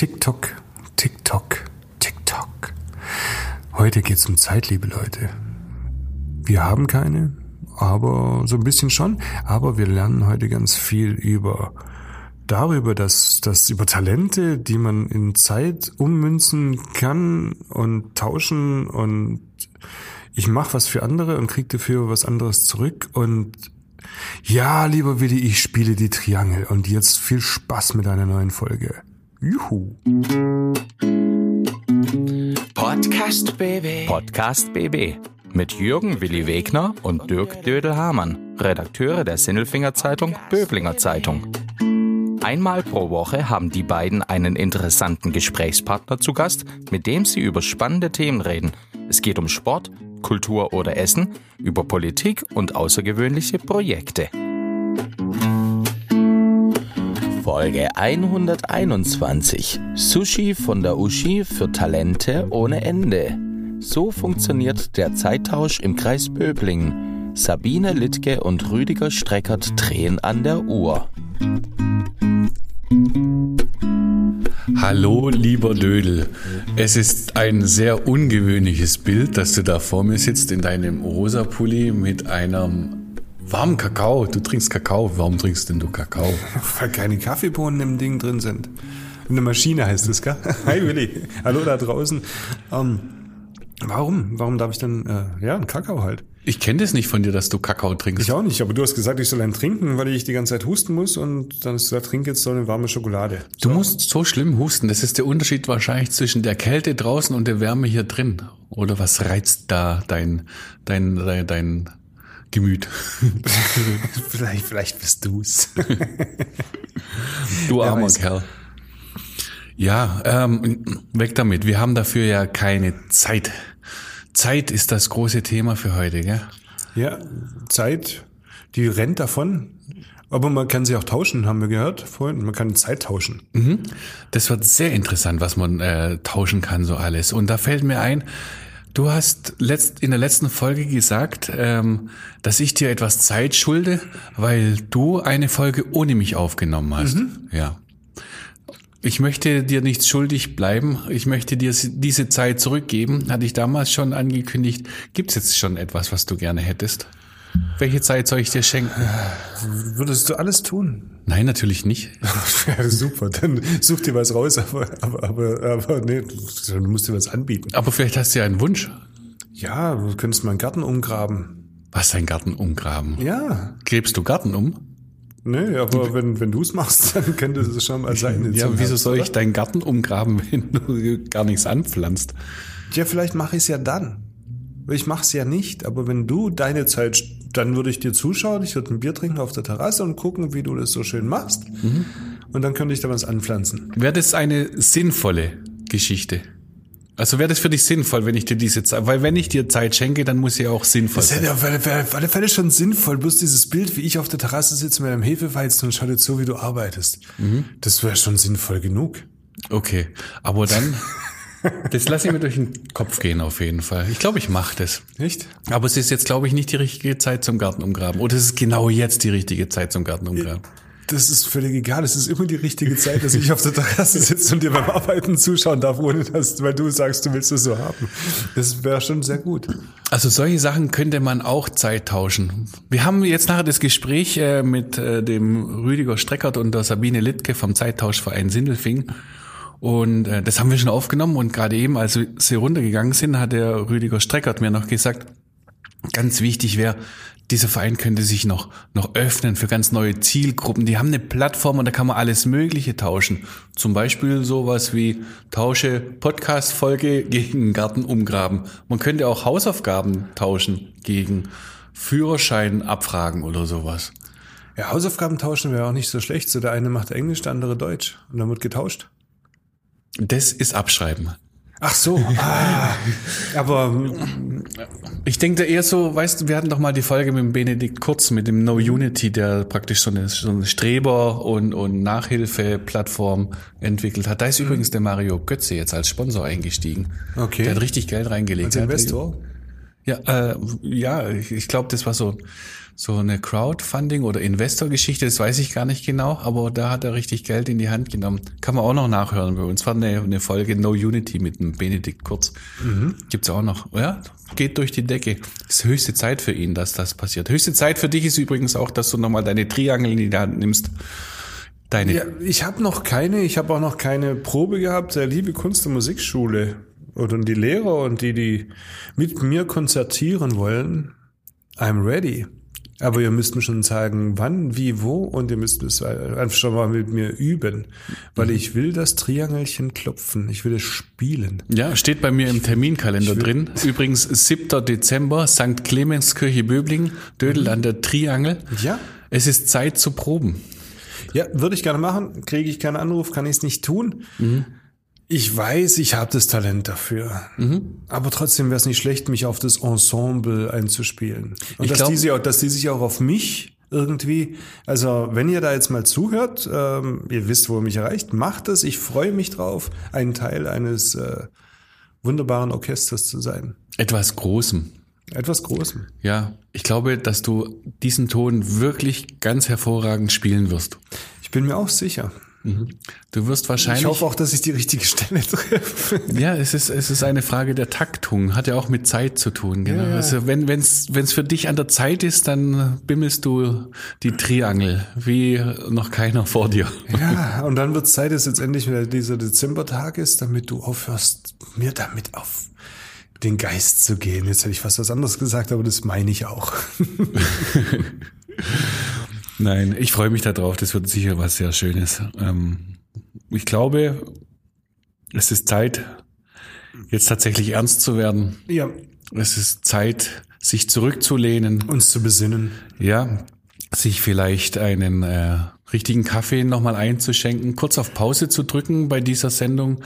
TikTok, TikTok, TikTok. Heute geht's um Zeit, liebe Leute. Wir haben keine, aber so ein bisschen schon. Aber wir lernen heute ganz viel über darüber, dass, dass über Talente, die man in Zeit ummünzen kann und tauschen und ich mache was für andere und krieg dafür was anderes zurück und ja, lieber Willi, ich spiele die Triangel und jetzt viel Spaß mit einer neuen Folge. Juhu. Podcast BB. Podcast BB mit Jürgen Willi Wegner und Dirk Dödel-Hamann, Redakteure der Sinnelfinger Zeitung Böblinger Zeitung. Einmal pro Woche haben die beiden einen interessanten Gesprächspartner zu Gast, mit dem sie über spannende Themen reden. Es geht um Sport, Kultur oder Essen, über Politik und außergewöhnliche Projekte. Folge 121. Sushi von der Uschi für Talente ohne Ende. So funktioniert der Zeittausch im Kreis Böblingen. Sabine Littke und Rüdiger Streckert drehen an der Uhr. Hallo, lieber Dödel. Es ist ein sehr ungewöhnliches Bild, dass du da vor mir sitzt in deinem rosa Pulli mit einem warmen Kakao. Du trinkst Kakao. Warum trinkst denn du Kakao? Weil keine Kaffeebohnen im Ding drin sind. Eine Maschine heißt es, gell? Hi Willi. Hallo da draußen. Ähm, warum? Warum darf ich denn, äh, ja, einen Kakao halt? Ich kenne das nicht von dir, dass du Kakao trinkst. Ich auch nicht, aber du hast gesagt, ich soll einen trinken, weil ich die ganze Zeit husten muss und dann hast du gesagt, trink jetzt so eine warme Schokolade. Du musst so schlimm husten. Das ist der Unterschied wahrscheinlich zwischen der Kälte draußen und der Wärme hier drin. Oder was reizt da dein, dein, dein, dein Gemüt? vielleicht, vielleicht bist du's. Du armer. Kerl. Ja, ähm, weg damit. Wir haben dafür ja keine Zeit. Zeit ist das große Thema für heute, gell? ja, Zeit, die rennt davon. Aber man kann sie auch tauschen, haben wir gehört vorhin. Man kann Zeit tauschen. Das wird sehr interessant, was man äh, tauschen kann, so alles. Und da fällt mir ein, du hast letzt, in der letzten Folge gesagt, ähm, dass ich dir etwas Zeit schulde, weil du eine Folge ohne mich aufgenommen hast. Ja. Ich möchte dir nichts schuldig bleiben. Ich möchte dir diese Zeit zurückgeben. Hatte ich damals schon angekündigt. Gibt es jetzt schon etwas, was du gerne hättest? Welche Zeit soll ich dir schenken? Würdest du alles tun? Nein, natürlich nicht. Ja, super, dann such dir was raus, aber, aber, aber, aber nee, du musst dir was anbieten. Aber vielleicht hast du ja einen Wunsch. Ja, du könntest mal einen Garten umgraben. Was, dein Garten umgraben? Ja, Gräbst du Garten um? nee, aber wenn, wenn du es machst, dann könnte es schon mal sein. Ja, wieso soll ich deinen Garten umgraben, wenn du gar nichts anpflanzt? Ja, vielleicht mache ich es ja dann. Ich mache es ja nicht, aber wenn du deine Zeit, dann würde ich dir zuschauen, ich würde ein Bier trinken auf der Terrasse und gucken, wie du das so schön machst. Und dann könnte ich da was anpflanzen. Wäre das eine sinnvolle Geschichte? Also wäre das für dich sinnvoll, wenn ich dir diese Zeit, weil wenn ich dir Zeit schenke, dann muss sie auch sinnvoll Das sein. wäre auf alle Fälle- auf alle Fälle schon sinnvoll, bloß dieses Bild, wie ich auf der Terrasse sitze mit einem Hefeweizen und schau dir zu, wie du arbeitest. Das wäre schon sinnvoll genug. Okay, aber dann, das lasse ich mir durch den Kopf gehen auf jeden Fall. Ich glaube, ich mache das. Nicht? Aber es ist jetzt, glaube ich, nicht die richtige Zeit zum Garten umgraben. Oder es ist genau jetzt die richtige Zeit zum Garten umgraben. Das ist völlig egal. Es ist immer die richtige Zeit, dass ich auf der Terrasse sitze und dir beim Arbeiten zuschauen darf, ohne dass, weil du sagst, du willst es so haben. Das wäre schon sehr gut. Also solche Sachen könnte man auch Zeit tauschen. Wir haben jetzt nachher das Gespräch äh, mit äh, dem Rüdiger Streckert und der Sabine Littke vom Zeittauschverein Sindelfing. Und äh, das haben wir schon aufgenommen und gerade eben, als sie runtergegangen sind, hat der Rüdiger Streckert mir noch gesagt, ganz wichtig wäre, dieser Verein könnte sich noch, noch öffnen für ganz neue Zielgruppen. Die haben eine Plattform und da kann man alles Mögliche tauschen. Zum Beispiel sowas wie tausche Podcast-Folge gegen Garten umgraben. Man könnte auch Hausaufgaben tauschen gegen Führerschein abfragen oder sowas. Ja, Hausaufgaben tauschen wäre auch nicht so schlecht. So der eine macht Englisch, der andere Deutsch. Und dann wird getauscht. Das ist Abschreiben. Ach so. Ah, aber Ich denke eher so, weißt du, wir hatten doch mal die Folge mit dem Benedikt Kurz, mit dem No Unity, der praktisch so eine, so eine Streber- und, und Nachhilfe-Plattform entwickelt hat. Da ist übrigens der Mario Götze jetzt als Sponsor eingestiegen. Okay. Der hat richtig Geld reingelegt. als Investor. Ja, äh, ja, ich, ich glaube, das war so so eine Crowdfunding oder Investor-Geschichte, das weiß ich gar nicht genau, aber da hat er richtig Geld in die Hand genommen. Kann man auch noch nachhören bei uns. War eine, eine Folge No Unity mit dem Benedikt Kurz. Mhm. Gibt's auch noch. Ja, geht durch die Decke. Ist höchste Zeit für ihn, dass das passiert. Höchste Zeit für dich ist übrigens auch, dass du nochmal deine Triangel in die Hand nimmst. Deine. Ja, ich habe noch keine, ich habe auch noch keine Probe gehabt der Liebe Kunst- und Musikschule. Oder die Lehrer und die, die mit mir konzertieren wollen, I'm ready. Aber ihr müsst mir schon sagen, wann, wie, wo und ihr müsst es einfach schon mal mit mir üben, weil mhm. ich will das Triangelchen klopfen, ich will es spielen. Ja, steht bei mir im Terminkalender drin. Übrigens 7. Dezember, St. Clemenskirche Böbling, Dödel mhm. an der Triangel. Ja. Es ist Zeit zu proben. Ja, würde ich gerne machen. Kriege ich keinen Anruf, kann ich es nicht tun. Mhm. Ich weiß, ich habe das Talent dafür. Mhm. Aber trotzdem wäre es nicht schlecht, mich auf das Ensemble einzuspielen. Und dass, glaub, die sich auch, dass die sich auch auf mich irgendwie, also wenn ihr da jetzt mal zuhört, ähm, ihr wisst, wo ihr mich erreicht, macht es. Ich freue mich drauf, ein Teil eines äh, wunderbaren Orchesters zu sein. Etwas Großem. Etwas Großem. Ja, ich glaube, dass du diesen Ton wirklich ganz hervorragend spielen wirst. Ich bin mir auch sicher. Mhm. Du wirst wahrscheinlich. Ich hoffe auch, dass ich die richtige Stelle treffe. Ja, es ist, es ist eine Frage der Taktung. Hat ja auch mit Zeit zu tun, genau. Ja. Also wenn, wenn's, wenn's für dich an der Zeit ist, dann bimmelst du die Triangel, wie noch keiner vor dir. Ja, und dann wird Zeit, dass jetzt endlich wieder dieser Dezembertag ist, damit du aufhörst, mir damit auf den Geist zu gehen. Jetzt hätte ich fast was anderes gesagt, aber das meine ich auch. Nein, ich freue mich darauf. Das wird sicher was sehr Schönes. Ähm, ich glaube, es ist Zeit, jetzt tatsächlich ernst zu werden. Ja. Es ist Zeit, sich zurückzulehnen. Uns zu besinnen. Ja, sich vielleicht einen äh, richtigen Kaffee nochmal einzuschenken, kurz auf Pause zu drücken bei dieser Sendung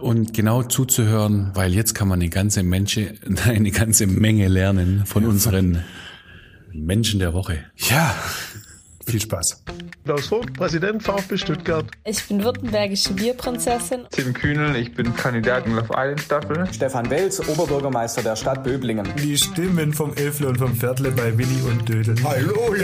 und genau zuzuhören, weil jetzt kann man eine ganze Menge, eine ganze Menge lernen von unseren Menschen der Woche. Ja, viel Spaß. Klaus Vogt, Präsident VfB Stuttgart. Ich bin württembergische Bierprinzessin. Tim Kühnel, ich bin Kandidat in Love Island Staffel. Stefan Welz, Oberbürgermeister der Stadt Böblingen. Die Stimmen vom Elfle und vom Viertle bei Willi und Dödel. Hallo!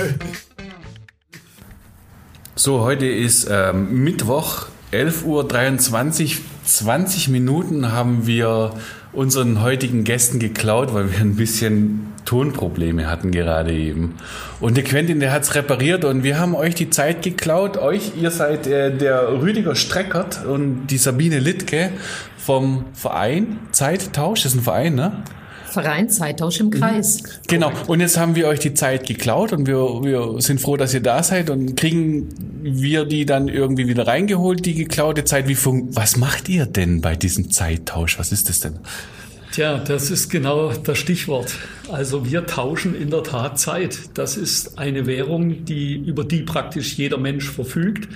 So, heute ist ähm, Mittwoch, 11.23 Uhr. 20 Minuten haben wir unseren heutigen Gästen geklaut, weil wir ein bisschen Tonprobleme hatten gerade eben. Und der Quentin, der hat's repariert und wir haben euch die Zeit geklaut. Euch, ihr seid äh, der Rüdiger Streckert und die Sabine Littke vom Verein Zeittausch. Das ist ein Verein, ne? Verein Zeittausch im Kreis. Genau. Und jetzt haben wir euch die Zeit geklaut und wir, wir sind froh, dass ihr da seid und kriegen wir die dann irgendwie wieder reingeholt, die geklaute Zeit. Wie was macht ihr denn bei diesem Zeittausch? Was ist das denn? Tja, das ist genau das Stichwort. Also wir tauschen in der Tat Zeit. Das ist eine Währung, die, über die praktisch jeder Mensch verfügt.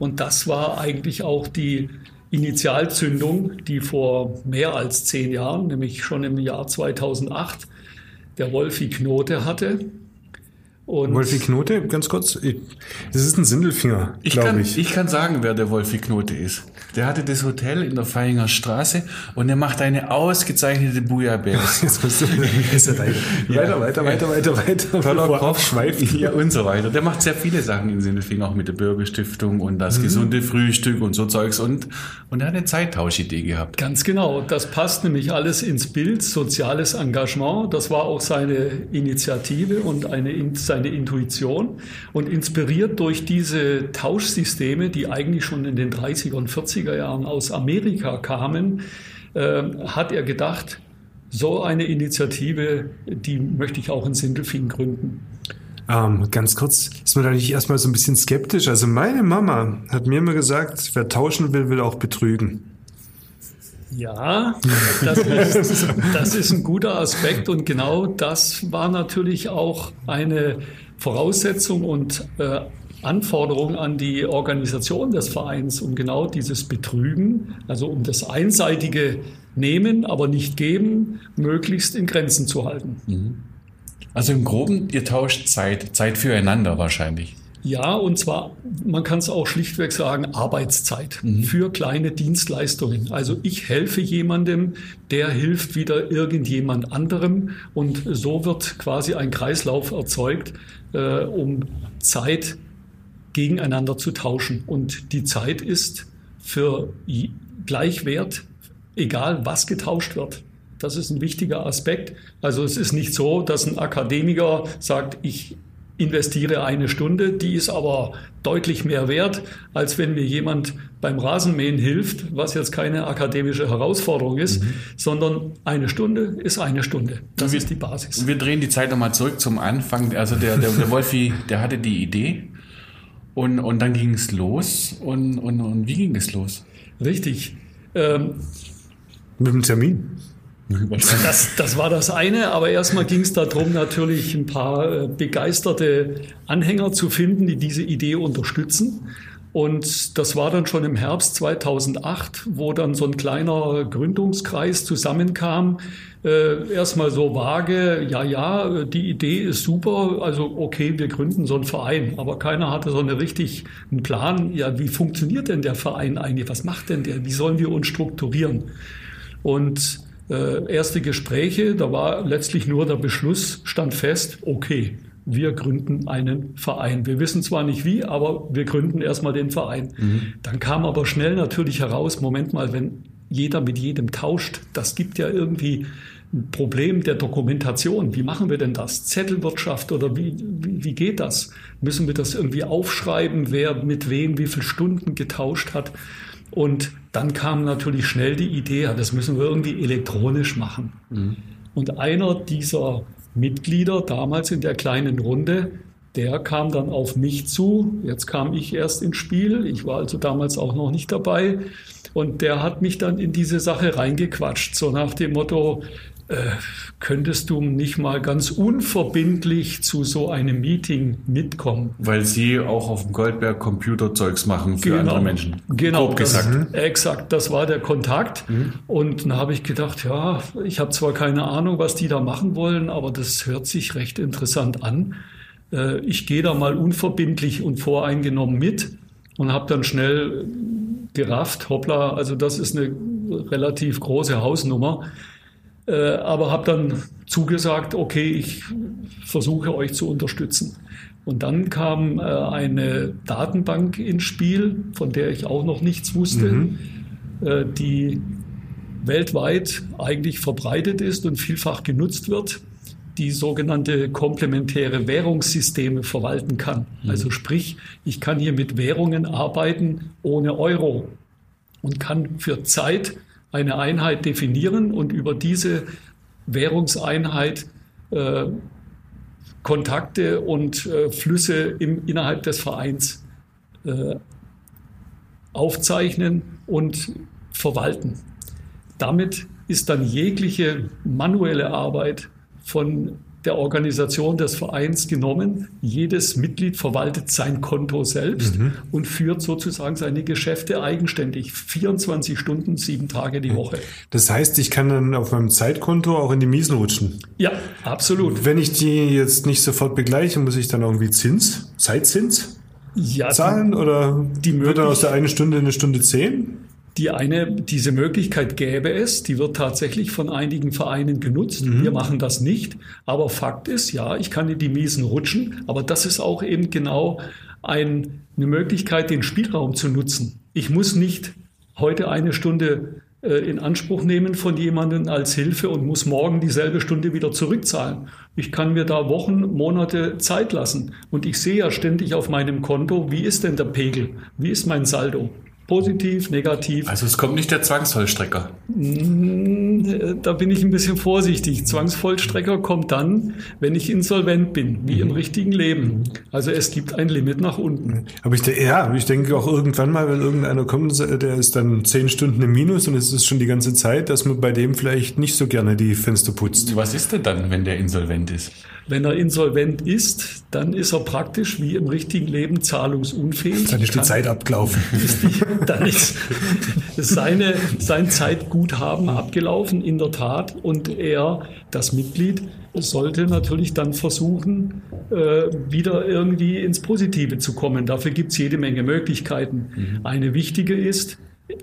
Und das war eigentlich auch die Initialzündung, die vor mehr als zehn Jahren, nämlich schon im Jahr 2008, der Wolfi Knote hatte. Und Wolfi Knote, ganz kurz, das ist ein Sindelfinger, glaube ich. Ich kann sagen, wer der Wolfi Knote ist. Der hatte das Hotel in der Feinger Straße und er macht eine ausgezeichnete Bouillabaisse. Jetzt musst du weiter. Ja. weiter, weiter, weiter, weiter, Toller Kopf, schweift. Ja, und so weiter. Der macht sehr viele Sachen in Sindelfingen, auch mit der Bürgerstiftung und das mhm. gesunde Frühstück und so Zeugs und, und er hat eine Zeittauschidee gehabt. Ganz genau. Das passt nämlich alles ins Bild. Soziales Engagement. Das war auch seine Initiative und eine, seine Intuition. Und inspiriert durch diese Tauschsysteme, die eigentlich schon in den 30er und 40er 70er Jahren aus Amerika kamen, äh, hat er gedacht, so eine Initiative, die möchte ich auch in Sindelfingen gründen. Ähm, ganz kurz, ist man da erstmal so ein bisschen skeptisch? Also meine Mama hat mir immer gesagt, wer tauschen will, will auch betrügen. Ja, das ist, das ist ein guter Aspekt und genau das war natürlich auch eine Voraussetzung und äh, Anforderung an die Organisation des Vereins, um genau dieses Betrügen, also um das einseitige Nehmen, aber nicht Geben, möglichst in Grenzen zu halten. Mhm. Also im Groben, ihr tauscht Zeit, Zeit füreinander wahrscheinlich. Ja, und zwar, man kann es auch schlichtweg sagen, Arbeitszeit mhm. für kleine Dienstleistungen. Also ich helfe jemandem, der hilft wieder irgendjemand anderem und so wird quasi ein Kreislauf erzeugt, äh, um Zeit gegeneinander zu tauschen. Und die Zeit ist für gleichwert, egal was getauscht wird. Das ist ein wichtiger Aspekt. Also es ist nicht so, dass ein Akademiker sagt, ich investiere eine Stunde, die ist aber deutlich mehr wert, als wenn mir jemand beim Rasenmähen hilft, was jetzt keine akademische Herausforderung ist, mhm. sondern eine Stunde ist eine Stunde. Das wir, ist die Basis. Wir drehen die Zeit nochmal zurück zum Anfang. Also der, der, der Wolfi, der hatte die Idee und, und dann ging es los. Und, und, und wie ging es los? Richtig. Ähm, Mit dem Termin. Das, das war das eine, aber erstmal ging es darum, natürlich ein paar äh, begeisterte Anhänger zu finden, die diese Idee unterstützen. Und das war dann schon im Herbst 2008, wo dann so ein kleiner Gründungskreis zusammenkam. Äh, erstmal so vage, ja, ja, die Idee ist super, also okay, wir gründen so einen Verein. Aber keiner hatte so eine richtig einen Plan, ja, wie funktioniert denn der Verein eigentlich? Was macht denn der? Wie sollen wir uns strukturieren? Und äh, erste Gespräche, da war letztlich nur der Beschluss, stand fest, okay, wir gründen einen Verein. Wir wissen zwar nicht wie, aber wir gründen erstmal den Verein. Mhm. Dann kam aber schnell natürlich heraus, Moment mal, wenn jeder mit jedem tauscht, das gibt ja irgendwie ein Problem der Dokumentation. Wie machen wir denn das? Zettelwirtschaft oder wie, wie, wie geht das? Müssen wir das irgendwie aufschreiben, wer mit wem wie viele Stunden getauscht hat? Und dann kam natürlich schnell die Idee, das müssen wir irgendwie elektronisch machen. Mhm. Und einer dieser Mitglieder damals in der kleinen Runde, der kam dann auf mich zu. Jetzt kam ich erst ins Spiel. Ich war also damals auch noch nicht dabei. Und der hat mich dann in diese Sache reingequatscht, so nach dem Motto, äh, könntest du nicht mal ganz unverbindlich zu so einem Meeting mitkommen? Weil Sie auch auf dem Goldberg Computerzeugs machen für genau, andere Menschen. Genau, Grob gesagt. Das, mhm. exakt, das war der Kontakt. Mhm. Und dann habe ich gedacht, ja, ich habe zwar keine Ahnung, was die da machen wollen, aber das hört sich recht interessant an. Äh, ich gehe da mal unverbindlich und voreingenommen mit und habe dann schnell gerafft, hoppla, also das ist eine relativ große Hausnummer. Äh, aber habe dann zugesagt, okay, ich versuche euch zu unterstützen. Und dann kam äh, eine Datenbank ins Spiel, von der ich auch noch nichts wusste, mhm. äh, die weltweit eigentlich verbreitet ist und vielfach genutzt wird, die sogenannte komplementäre Währungssysteme verwalten kann. Mhm. Also sprich, ich kann hier mit Währungen arbeiten ohne Euro und kann für Zeit eine Einheit definieren und über diese Währungseinheit äh, Kontakte und äh, Flüsse im, innerhalb des Vereins äh, aufzeichnen und verwalten. Damit ist dann jegliche manuelle Arbeit von der Organisation des Vereins genommen. Jedes Mitglied verwaltet sein Konto selbst mhm. und führt sozusagen seine Geschäfte eigenständig. 24 Stunden, sieben Tage die Woche. Das heißt, ich kann dann auf meinem Zeitkonto auch in die Miesen rutschen? Ja, absolut. Wenn ich die jetzt nicht sofort begleiche, muss ich dann irgendwie Zins, Zeitzins? Ja, zahlen oder die wird dann aus der einen Stunde eine Stunde zehn? Die eine, diese Möglichkeit gäbe es, die wird tatsächlich von einigen Vereinen genutzt. Mhm. Wir machen das nicht. Aber Fakt ist, ja, ich kann in die Miesen rutschen, aber das ist auch eben genau ein, eine Möglichkeit, den Spielraum zu nutzen. Ich muss nicht heute eine Stunde äh, in Anspruch nehmen von jemandem als Hilfe und muss morgen dieselbe Stunde wieder zurückzahlen. Ich kann mir da Wochen, Monate Zeit lassen. Und ich sehe ja ständig auf meinem Konto, wie ist denn der Pegel? Wie ist mein Saldo? Positiv, negativ. Also es kommt nicht der Zwangsvollstrecker. Mm, da bin ich ein bisschen vorsichtig. Zwangsvollstrecker kommt dann, wenn ich insolvent bin, wie mhm. im richtigen Leben. Also es gibt ein Limit nach unten. Aber ich, ja, ich denke auch irgendwann mal, wenn irgendeiner kommt, der ist dann zehn Stunden im Minus und es ist schon die ganze Zeit, dass man bei dem vielleicht nicht so gerne die Fenster putzt. Was ist denn dann, wenn der insolvent ist? Wenn er insolvent ist, dann ist er praktisch wie im richtigen Leben zahlungsunfähig. Dann ist die Zeit abgelaufen. Ist die, dann ist seine, sein Zeitguthaben abgelaufen, in der Tat. Und er, das Mitglied, sollte natürlich dann versuchen, äh, wieder irgendwie ins Positive zu kommen. Dafür gibt es jede Menge Möglichkeiten. Mhm. Eine wichtige ist,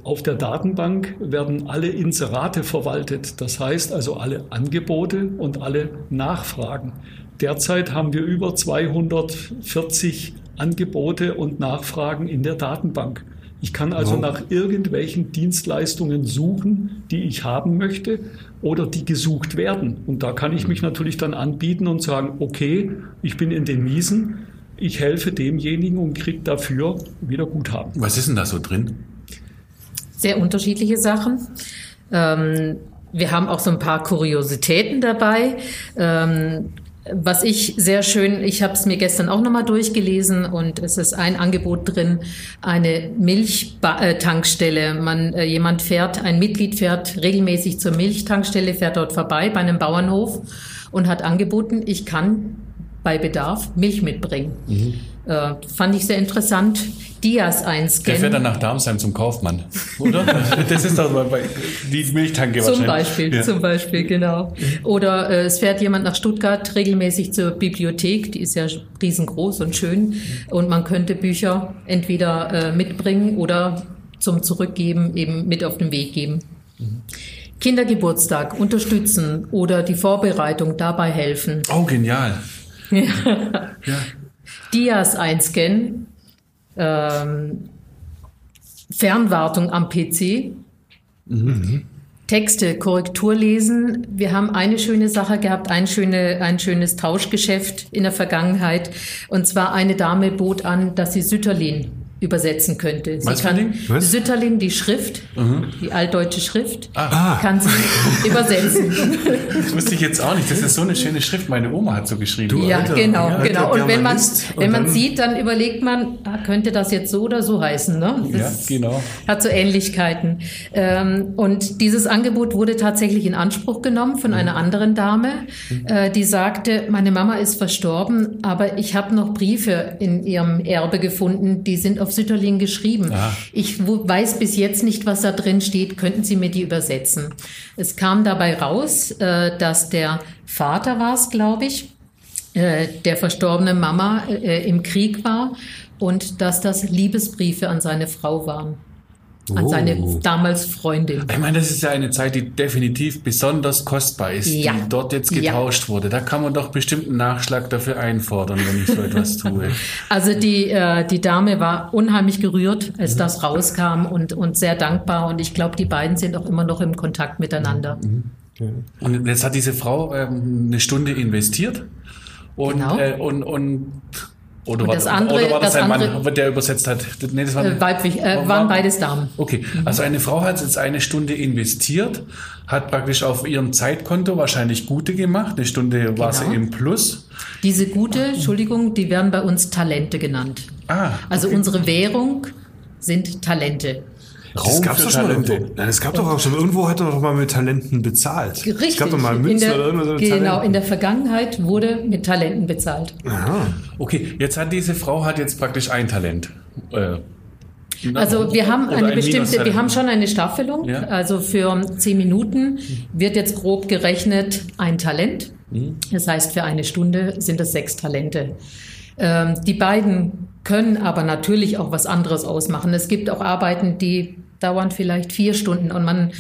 auf der Datenbank werden alle Inserate verwaltet. Das heißt also alle Angebote und alle Nachfragen. Derzeit haben wir über 240 Angebote und Nachfragen in der Datenbank. Ich kann also wow. nach irgendwelchen Dienstleistungen suchen, die ich haben möchte oder die gesucht werden. Und da kann ich mich natürlich dann anbieten und sagen, okay, ich bin in den Miesen, ich helfe demjenigen und kriege dafür wieder Guthaben. Was ist denn da so drin? Sehr unterschiedliche Sachen. Ähm, wir haben auch so ein paar Kuriositäten dabei. Ähm, was ich sehr schön, ich habe es mir gestern auch nochmal durchgelesen und es ist ein Angebot drin, eine Milchtankstelle. Man, äh, jemand fährt, ein Mitglied fährt regelmäßig zur Milchtankstelle, fährt dort vorbei bei einem Bauernhof und hat angeboten, ich kann bei Bedarf Milch mitbringen. Mhm. Äh, fand ich sehr interessant. Dias einscannen. Der fährt dann nach Darmstadt zum Kaufmann, oder? das ist doch bei die Milchtanke zum Beispiel, ja. zum Beispiel, genau. Oder äh, es fährt jemand nach Stuttgart regelmäßig zur Bibliothek, die ist ja riesengroß und schön, und man könnte Bücher entweder äh, mitbringen oder zum Zurückgeben eben mit auf den Weg geben. Mhm. Kindergeburtstag unterstützen oder die Vorbereitung dabei helfen. Oh, genial. ja. ja. Dias einscannen, ähm, Fernwartung am PC, mhm. Texte, Korrektur lesen. Wir haben eine schöne Sache gehabt, ein, schöne, ein schönes Tauschgeschäft in der Vergangenheit. Und zwar eine Dame bot an, dass sie Sütterlin übersetzen könnte. Sie Was kann Was? Sütterlin, die Schrift, mhm. die altdeutsche Schrift, ah. kann sie übersetzen. Das wusste ich jetzt auch nicht. Das ist so eine schöne Schrift. Meine Oma hat so geschrieben. Ja, Alter, genau, ja, genau. Und wenn man, wenn man sieht, dann überlegt man, ah, könnte das jetzt so oder so heißen. Ne? Das ja, genau. Hat so Ähnlichkeiten. Ähm, und dieses Angebot wurde tatsächlich in Anspruch genommen von mhm. einer anderen Dame, mhm. äh, die sagte, meine Mama ist verstorben, aber ich habe noch Briefe in ihrem Erbe gefunden, die sind auf auf Sütterlin geschrieben. Ah. Ich weiß bis jetzt nicht, was da drin steht. Könnten Sie mir die übersetzen? Es kam dabei raus, äh, dass der Vater war es, glaube ich, äh, der verstorbene Mama äh, im Krieg war und dass das Liebesbriefe an seine Frau waren an oh. seine damals Freundin. Ich meine, das ist ja eine Zeit, die definitiv besonders kostbar ist, ja. die dort jetzt getauscht ja. wurde. Da kann man doch bestimmt einen Nachschlag dafür einfordern, wenn ich so etwas tue. Also die, äh, die Dame war unheimlich gerührt, als mhm. das rauskam und, und sehr dankbar. Und ich glaube, die beiden sind auch immer noch im Kontakt miteinander. Mhm. Mhm. Und jetzt hat diese Frau ähm, eine Stunde investiert und, genau. äh, und, und oder, und war, das andere, oder war das, das ein andere, Mann, der übersetzt hat? Nee, das war äh, weiblich, äh, war, waren beides Damen. Okay, also eine Frau hat jetzt eine Stunde investiert, hat praktisch auf ihrem Zeitkonto wahrscheinlich Gute gemacht. Eine Stunde genau. war sie genau. im Plus. Diese Gute, Entschuldigung, die werden bei uns Talente genannt. Ah, also okay. unsere Währung sind Talente. Raum das gab's doch schon irgendwo. Nein, es gab doch auch schon irgendwo hat er doch mal mit Talenten bezahlt. Richtig. Es gab doch mal Münzen der, oder irgendwas Genau, Talenten. in der Vergangenheit wurde mit Talenten bezahlt. Aha. Okay, jetzt hat diese Frau hat jetzt praktisch ein Talent. Äh, also wir haben eine ein bestimmte, wir haben schon eine Staffelung. Ja. Also für zehn Minuten wird jetzt grob gerechnet ein Talent. Mhm. Das heißt, für eine Stunde sind es sechs Talente. Ähm, die beiden können aber natürlich auch was anderes ausmachen. Es gibt auch Arbeiten, die dauern vielleicht vier Stunden und man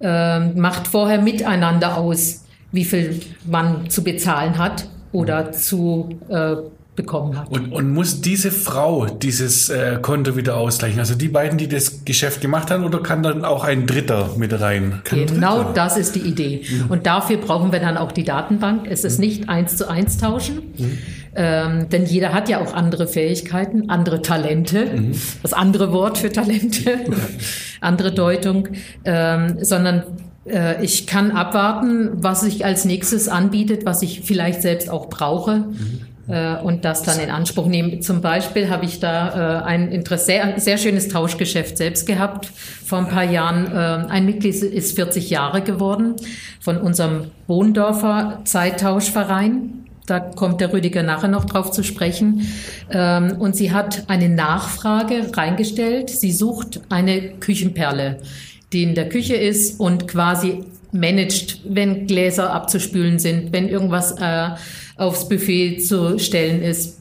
äh, macht vorher miteinander aus, wie viel man zu bezahlen hat oder zu äh, bekommen hat. Und, und muss diese Frau dieses äh, Konto wieder ausgleichen? Also die beiden, die das Geschäft gemacht haben, oder kann dann auch ein Dritter mit rein? Kann genau das ist die Idee. Mhm. Und dafür brauchen wir dann auch die Datenbank. Es ist mhm. nicht eins zu eins tauschen. Mhm. Ähm, denn jeder hat ja auch andere Fähigkeiten, andere Talente, mhm. das andere Wort für Talente, andere Deutung, ähm, sondern äh, ich kann abwarten, was sich als nächstes anbietet, was ich vielleicht selbst auch brauche. Mhm äh, und das dann in Anspruch nehmen. Zum Beispiel habe ich da äh, ein Interesse, sehr, sehr schönes Tauschgeschäft selbst gehabt vor ein paar Jahren. Äh, ein Mitglied ist 40 Jahre geworden von unserem Wohndorfer Zeittauschverein. Da kommt der Rüdiger nachher noch drauf zu sprechen. Ähm, und sie hat eine Nachfrage reingestellt. Sie sucht eine Küchenperle die in der Küche ist und quasi managt, wenn Gläser abzuspülen sind, wenn irgendwas äh, aufs Buffet zu stellen ist.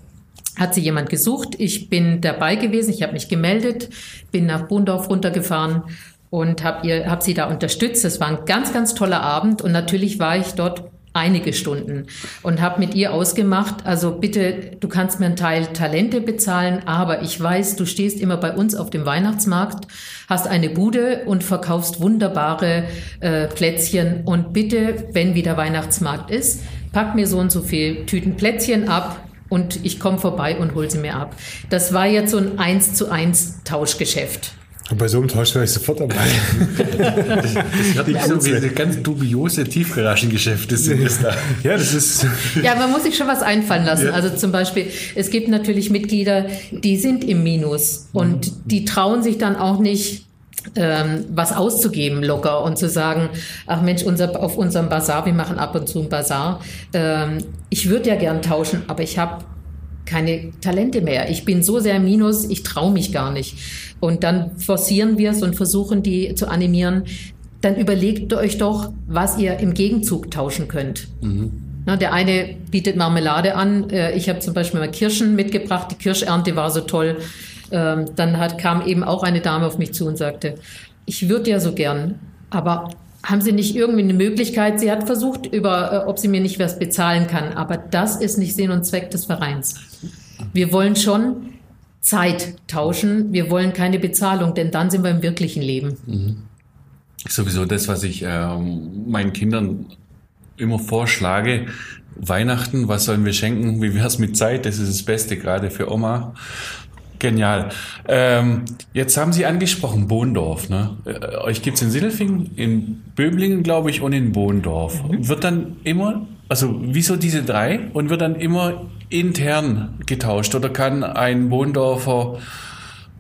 Hat sie jemand gesucht. Ich bin dabei gewesen, ich habe mich gemeldet, bin nach Bundorf runtergefahren und habe hab sie da unterstützt. Es war ein ganz, ganz toller Abend und natürlich war ich dort einige Stunden und habe mit ihr ausgemacht, also bitte, du kannst mir einen Teil Talente bezahlen, aber ich weiß, du stehst immer bei uns auf dem Weihnachtsmarkt, hast eine Bude und verkaufst wunderbare äh, Plätzchen und bitte, wenn wieder Weihnachtsmarkt ist, pack mir so und so viel Tüten Plätzchen ab und ich komme vorbei und hol sie mir ab. Das war jetzt so ein eins zu eins Tauschgeschäft. Und bei so einem Tausch wäre ich sofort dabei. das hört sich so wie ganz dubiose Tiefgaragengeschäfte sind es da. Ja, das ist. Ja, man muss sich schon was einfallen lassen. Ja. Also zum Beispiel, es gibt natürlich Mitglieder, die sind im Minus und die trauen sich dann auch nicht, ähm, was auszugeben locker und zu sagen, ach Mensch, unser, auf unserem Bazar, wir machen ab und zu ein Bazar. Ähm, ich würde ja gern tauschen, aber ich habe keine Talente mehr. Ich bin so sehr im Minus, ich traue mich gar nicht. Und dann forcieren wir es und versuchen, die zu animieren. Dann überlegt euch doch, was ihr im Gegenzug tauschen könnt. Mhm. Na, der eine bietet Marmelade an. Äh, ich habe zum Beispiel mal Kirschen mitgebracht. Die Kirschernte war so toll. Ähm, dann hat, kam eben auch eine Dame auf mich zu und sagte, ich würde ja so gern, aber haben Sie nicht irgendwie eine Möglichkeit? Sie hat versucht, über, äh, ob sie mir nicht was bezahlen kann, aber das ist nicht Sinn und Zweck des Vereins. Wir wollen schon Zeit tauschen. Wir wollen keine Bezahlung, denn dann sind wir im wirklichen Leben. Mhm. Sowieso das, was ich äh, meinen Kindern immer vorschlage. Weihnachten, was sollen wir schenken? Wie wär's mit Zeit? Das ist das Beste, gerade für Oma. Genial. Ähm, jetzt haben Sie angesprochen Bohndorf. Ne? Äh, euch gibt's in Sindelfingen, in Böblingen, glaube ich, und in Bohndorf. Mhm. Wird dann immer, also wieso diese drei? Und wird dann immer intern getauscht? Oder kann ein Bohndorfer,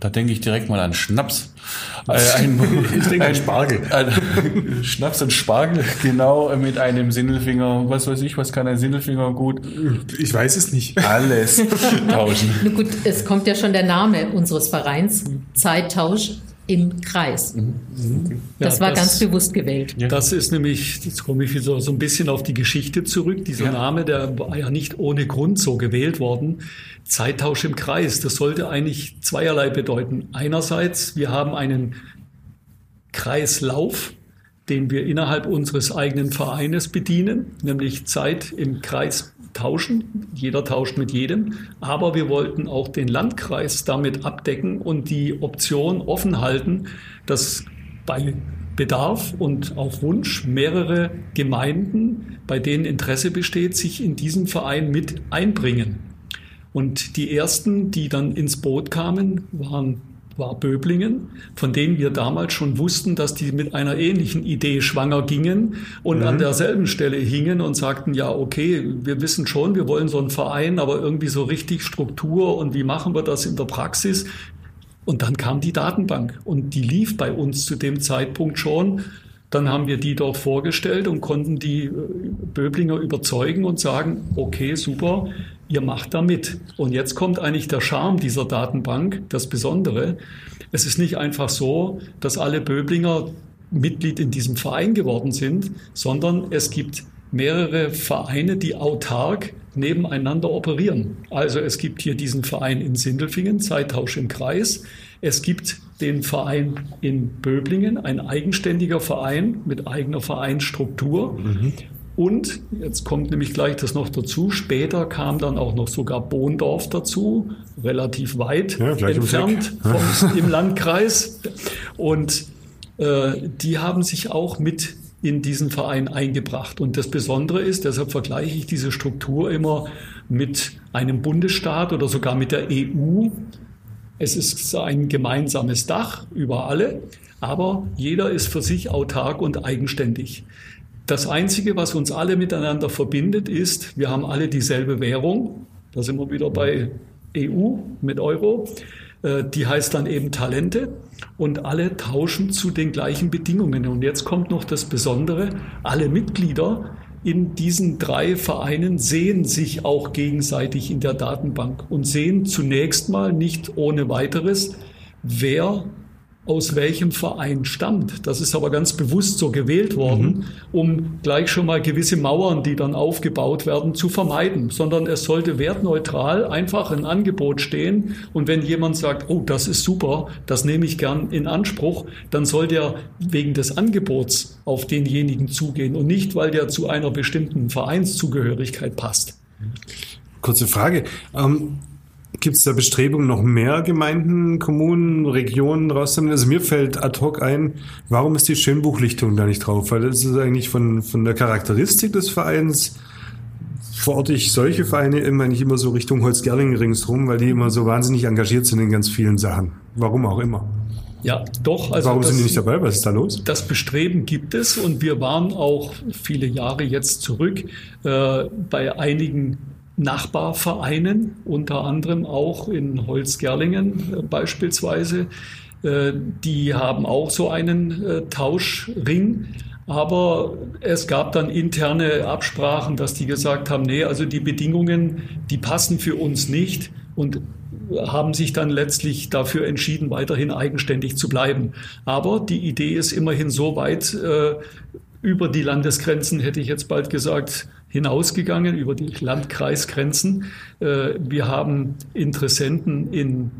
da denke ich direkt mal an Schnaps, äh, ein, ich denke ein, an Spargel. Ein, Schnaps und Spargel, genau, mit einem Sindelfinger, was weiß ich, was kann ein Sindelfinger gut? Ich weiß es nicht. Alles tauschen. Nun gut, es kommt ja schon der Name unseres Vereins, Zeittausch im Kreis. Mhm. Mhm. Das ja, war das, ganz bewusst gewählt. Das ist nämlich, jetzt komme ich wieder so ein bisschen auf die Geschichte zurück. Dieser ja. Name, der war ja nicht ohne Grund so gewählt worden. Zeittausch im Kreis, das sollte eigentlich zweierlei bedeuten. Einerseits, wir haben einen Kreislauf, den wir innerhalb unseres eigenen Vereines bedienen, nämlich Zeit im Kreis tauschen. Jeder tauscht mit jedem. Aber wir wollten auch den Landkreis damit abdecken und die Option offen halten, dass bei Bedarf und auf Wunsch mehrere Gemeinden, bei denen Interesse besteht, sich in diesen Verein mit einbringen. Und die ersten, die dann ins Boot kamen, waren war Böblingen, von denen wir damals schon wussten, dass die mit einer ähnlichen Idee schwanger gingen und mhm. an derselben Stelle hingen und sagten, ja, okay, wir wissen schon, wir wollen so einen Verein, aber irgendwie so richtig Struktur und wie machen wir das in der Praxis? Und dann kam die Datenbank und die lief bei uns zu dem Zeitpunkt schon. Dann haben wir die dort vorgestellt und konnten die äh, Böblinger überzeugen und sagen, okay, super, ihr macht da mit. Und jetzt kommt eigentlich der Charme dieser Datenbank, das Besondere. Es ist nicht einfach so, dass alle Böblinger Mitglied in diesem Verein geworden sind, sondern es gibt mehrere Vereine, die autark nebeneinander operieren. Also es gibt hier diesen Verein in Sindelfingen, Zeittausch im Kreis. Es gibt den Verein in Böblingen, ein eigenständiger Verein mit eigener Vereinsstruktur. Mhm. Und jetzt kommt nämlich gleich das noch dazu. Später kam dann auch noch sogar Bohndorf dazu, relativ weit ja, entfernt vom, im Landkreis. Und äh, die haben sich auch mit in diesen Verein eingebracht. Und das Besondere ist, deshalb vergleiche ich diese Struktur immer mit einem Bundesstaat oder sogar mit der EU. Es ist ein gemeinsames Dach über alle, aber jeder ist für sich autark und eigenständig. Das Einzige, was uns alle miteinander verbindet, ist, wir haben alle dieselbe Währung. Da sind wir wieder bei EU mit Euro. Äh, die heißt dann eben Talente und alle tauschen zu den gleichen Bedingungen. Und jetzt kommt noch das Besondere, alle Mitglieder in diesen drei Vereinen sehen sich auch gegenseitig in der Datenbank und sehen zunächst mal nicht ohne weiteres, wer aus welchem Verein stammt. Das ist aber ganz bewusst so gewählt worden, mhm. um gleich schon mal gewisse Mauern, die dann aufgebaut werden, zu vermeiden, sondern es sollte wertneutral einfach ein Angebot stehen. Und wenn jemand sagt, oh, das ist super, das nehme ich gern in Anspruch, dann soll der wegen des Angebots auf denjenigen zugehen und nicht, weil der zu einer bestimmten Vereinszugehörigkeit passt. Kurze Frage. Ähm Gibt es da Bestrebungen, noch mehr Gemeinden, Kommunen, Regionen rauszunehmen? Also mir fällt ad hoc ein, warum ist die Schönbuchlichtung da nicht drauf? Weil das ist eigentlich von, von der Charakteristik des Vereins verorte ich solche Vereine immer nicht immer so Richtung Holzgerlingen ringsrum, weil die immer so wahnsinnig engagiert sind in ganz vielen Sachen. Warum auch immer. Ja, doch. Also Warum das, sind die nicht dabei? Was ist da los? Das Bestreben gibt es und wir waren auch viele Jahre jetzt zurück äh, bei einigen Nachbarvereinen, unter anderem auch in Holzgerlingen äh, beispielsweise. Äh, die haben auch so einen äh, Tauschring. Aber es gab dann interne Absprachen, dass die gesagt haben, nee, also die Bedingungen, die passen für uns nicht und haben sich dann letztlich dafür entschieden, weiterhin eigenständig zu bleiben. Aber die Idee ist immerhin so weit äh, über die Landesgrenzen, hätte ich jetzt bald gesagt, hinausgegangen über die Landkreisgrenzen. Äh, wir haben Interessenten in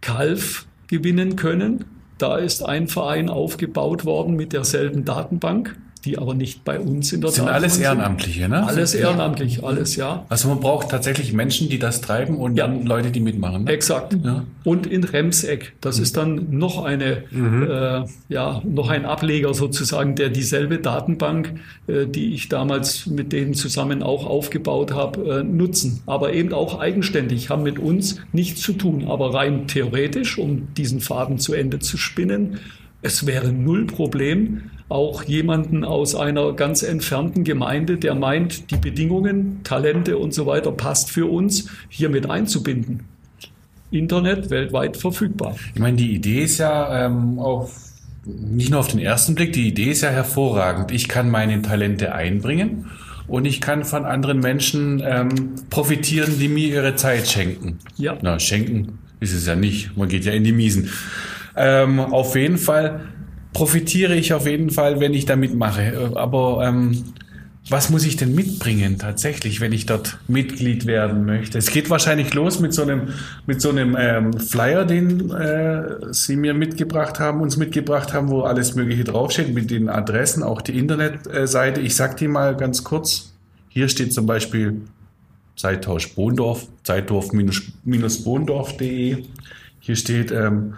Kalf gewinnen können. Da ist ein Verein aufgebaut worden mit derselben Datenbank die aber nicht bei uns in der Sind alles Ehrenamtliche, ne? Alles ehrenamtlich, alles, ja. Also man braucht tatsächlich Menschen, die das treiben und ja. dann Leute, die mitmachen. Ne? Exakt. Ja. Und in Remseck, das mhm. ist dann noch eine, mhm. äh, ja, noch ein Ableger sozusagen, der dieselbe Datenbank, äh, die ich damals mit denen zusammen auch aufgebaut habe, äh, nutzen. Aber eben auch eigenständig, haben mit uns nichts zu tun, aber rein theoretisch, um diesen Faden zu Ende zu spinnen, es wäre null Problem, auch jemanden aus einer ganz entfernten Gemeinde, der meint, die Bedingungen, Talente und so weiter passt für uns, hier mit einzubinden. Internet weltweit verfügbar. Ich meine, die Idee ist ja ähm, auch nicht nur auf den ersten Blick, die Idee ist ja hervorragend. Ich kann meine Talente einbringen und ich kann von anderen Menschen ähm, profitieren, die mir ihre Zeit schenken. Ja. Na, schenken ist es ja nicht. Man geht ja in die Miesen. Ähm, auf jeden Fall profitiere ich auf jeden Fall, wenn ich da mitmache. Aber ähm, was muss ich denn mitbringen tatsächlich, wenn ich dort Mitglied werden möchte? Es geht wahrscheinlich los mit so einem, mit so einem ähm, Flyer, den äh, Sie mir mitgebracht haben, uns mitgebracht haben, wo alles Mögliche draufsteht, mit den Adressen, auch die Internetseite. Ich sag die mal ganz kurz. Hier steht zum Beispiel Zeittausch Bohndorf, zeitdorf-bohndorf.de. Hier steht ähm,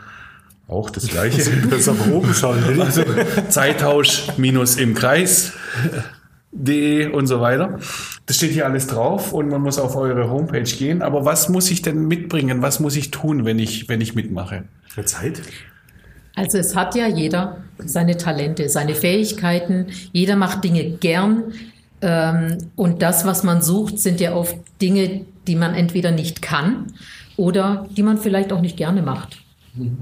auch das gleiche. Das aber oben schauen. Also Zeittausch minus im Kreis. De und so weiter. Das steht hier alles drauf und man muss auf eure Homepage gehen. Aber was muss ich denn mitbringen? Was muss ich tun, wenn ich, wenn ich mitmache? Für Zeit? Also es hat ja jeder seine Talente, seine Fähigkeiten. Jeder macht Dinge gern. Ähm, und das, was man sucht, sind ja oft Dinge, die man entweder nicht kann oder die man vielleicht auch nicht gerne macht.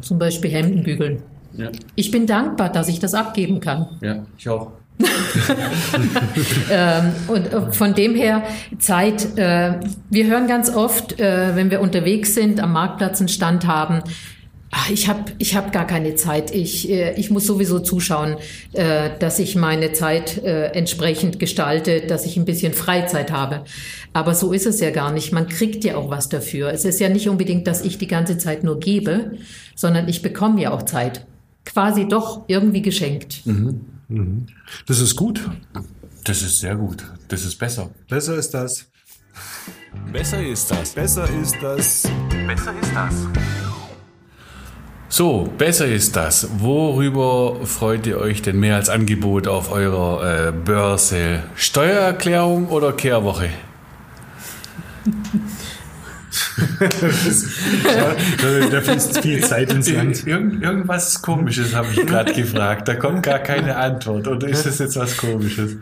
Zum Beispiel Hemden bügeln. Ja. Ich bin dankbar, dass ich das abgeben kann. Ja, ich auch. ähm, und äh, von dem her Zeit. Äh, wir hören ganz oft, äh, wenn wir unterwegs sind, am Marktplatz einen Stand haben, Ach, ich habe ich hab gar keine Zeit. Ich, äh, ich muss sowieso zuschauen, äh, dass ich meine Zeit äh, entsprechend gestalte, dass ich ein bisschen Freizeit habe. Aber so ist es ja gar nicht. Man kriegt ja auch was dafür. Es ist ja nicht unbedingt, dass ich die ganze Zeit nur gebe, sondern ich bekomme ja auch Zeit. Quasi doch irgendwie geschenkt. Mhm. Mhm. Das ist gut. Das ist sehr gut. Das ist besser. Besser ist das. Besser ist das. Besser ist das. Besser ist das. So, besser ist das. Worüber freut ihr euch denn mehr als Angebot auf eurer äh, Börse? Steuererklärung oder Kehrwoche? da fließt viel Zeit ins Land. Irgend, irgendwas Komisches habe ich gerade gefragt. Da kommt gar keine Antwort. Oder ist das jetzt was Komisches?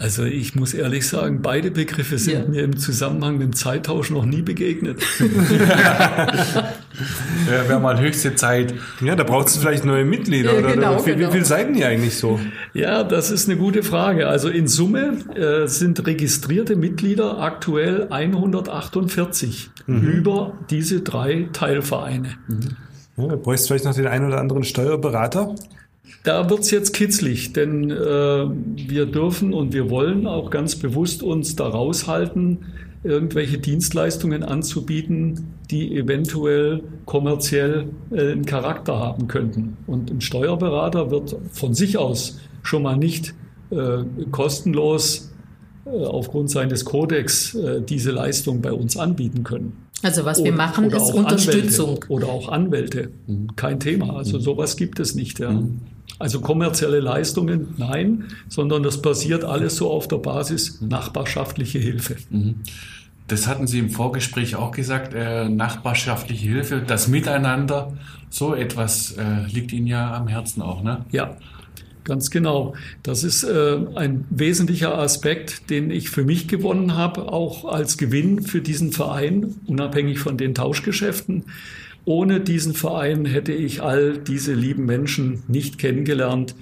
Also ich muss ehrlich sagen, beide Begriffe sind ja. mir im Zusammenhang mit dem Zeittausch noch nie begegnet. ja, wäre mal höchste Zeit. Ja, da braucht es vielleicht neue Mitglieder. Ja, genau, oder, wie, genau. wie viele seid ihr eigentlich so? Ja, das ist eine gute Frage. Also in Summe äh, sind registrierte Mitglieder aktuell 148 mhm. über diese drei Teilvereine. Mhm. Ja, da bräuchst du vielleicht noch den einen oder anderen Steuerberater. Da wird's jetzt kitzlig, denn äh, wir dürfen und wir wollen auch ganz bewusst uns da raushalten, irgendwelche Dienstleistungen anzubieten, die eventuell kommerziell äh, einen Charakter haben könnten. Und ein Steuerberater wird von sich aus schon mal nicht äh, kostenlos äh, aufgrund seines Kodex äh, diese Leistung bei uns anbieten können. Also was wir machen, oder ist Unterstützung. Anwälte, oder auch Anwälte. Kein Thema. Also sowas gibt es nicht. Ja. Mhm. Also kommerzielle Leistungen, nein, sondern das basiert alles so auf der Basis nachbarschaftliche Hilfe. Das hatten Sie im Vorgespräch auch gesagt, äh, nachbarschaftliche Hilfe, das Miteinander, so etwas äh, liegt Ihnen ja am Herzen auch, ne? Ja, ganz genau. Das ist äh, ein wesentlicher Aspekt, den ich für mich gewonnen habe, auch als Gewinn für diesen Verein, unabhängig von den Tauschgeschäften. Ohne diesen Verein hätte ich all diese lieben Menschen nicht kennengelernt,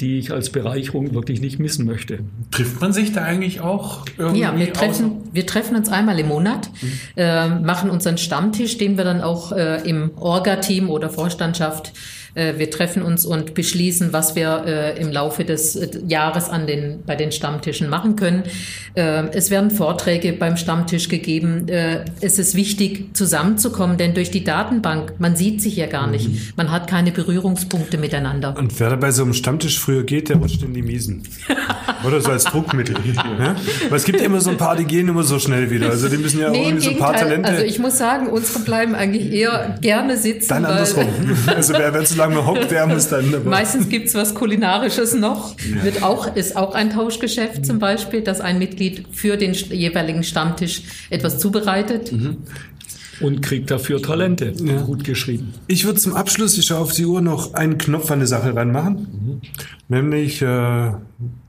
die ich als Bereicherung wirklich nicht missen möchte. Trifft man sich da eigentlich auch irgendwie? Ja, wir treffen, wir treffen uns einmal im Monat, äh, machen unseren Stammtisch, den wir dann auch äh, im Orga-Team oder Vorstandschaft, äh, wir treffen uns und beschließen, was wir äh, im Laufe des äh, Jahres an den, bei den Stammtischen machen können. Äh, es werden Vorträge beim Stammtisch gegeben. Äh, es ist wichtig, zusammenzukommen, denn durch die Datenbank, man sieht sich ja gar nicht. Man hat keine Berührungspunkte miteinander. Und wer da bei so einem Stammtisch früher geht, der rutscht in die Miesen. Oder so als Druckmittel. ja? Aber es gibt ja immer so ein paar, die gehen immer so schnell wieder. Also die müssen ja Nee, irgendwie so ein paar. Talente. Also ich muss sagen, unsere bleiben eigentlich eher gerne sitzen. dann weil- andersrum. Also wer, wer zu lange hockt, der muss dann. Aber Meistens gibt's was Kulinarisches noch. Wird auch, ist auch ein Tauschgeschäft zum Beispiel, dass ein Mitglied für den jeweiligen Stammtisch etwas zubereitet. Und kriegt dafür Talente, gut geschrieben. Ich würde zum Abschluss, ich schaue auf die Uhr, noch einen Knopf an die Sache ranmachen. Nämlich äh,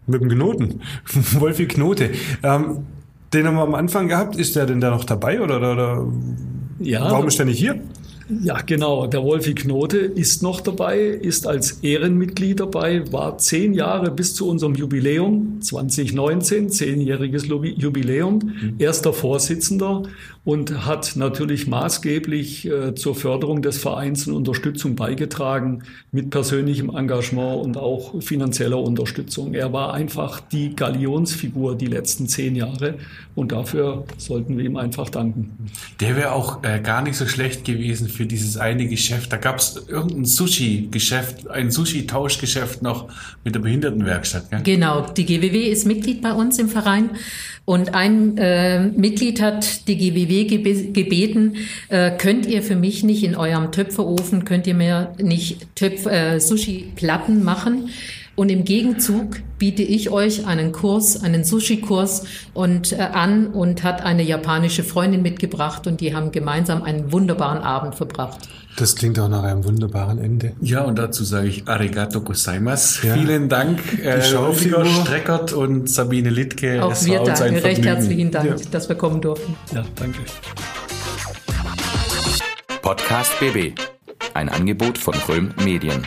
mit dem Knoten. Wolfi Knote. Ähm, den haben wir am Anfang gehabt. Ist der denn da noch dabei oder, oder, oder Ja, warum ist der nicht hier? Ja, genau. Der Wolfi Knote ist noch dabei, ist als Ehrenmitglied dabei, war zehn Jahre bis zu unserem Jubiläum 2019, zehnjähriges Jubiläum, erster Vorsitzender und hat natürlich maßgeblich äh, zur Förderung des Vereins und Unterstützung beigetragen mit persönlichem Engagement und auch finanzieller Unterstützung. Er war einfach die Galionsfigur die letzten zehn Jahre und dafür sollten wir ihm einfach danken. Der wäre auch äh, gar nicht so schlecht gewesen für dieses eine Geschäft. Da gab es irgendein Sushi-Geschäft, ein Sushi-Tauschgeschäft noch mit der Behindertenwerkstatt. Gell? Genau, die GWW ist Mitglied bei uns im Verein und ein äh, Mitglied hat die GWW gebe gebeten, äh, könnt ihr für mich nicht in eurem Töpferofen, könnt ihr mir nicht Töpf äh, Sushi-Platten machen? Und im Gegenzug biete ich euch einen Kurs, einen Sushi-Kurs und äh, an und hat eine japanische Freundin mitgebracht und die haben gemeinsam einen wunderbaren Abend verbracht. Das klingt auch nach einem wunderbaren Ende. Ja, und dazu sage ich Arigato gozaimasu. Ja. Vielen Dank, äh, Rüdiger. Streckert und Sabine Littke. Auch Es wir war uns ein danken, recht Vergnügen. herzlichen Dank, Ja. dass wir kommen durften. Ja, danke. Podcast BB. Ein Angebot von Röhm Medien.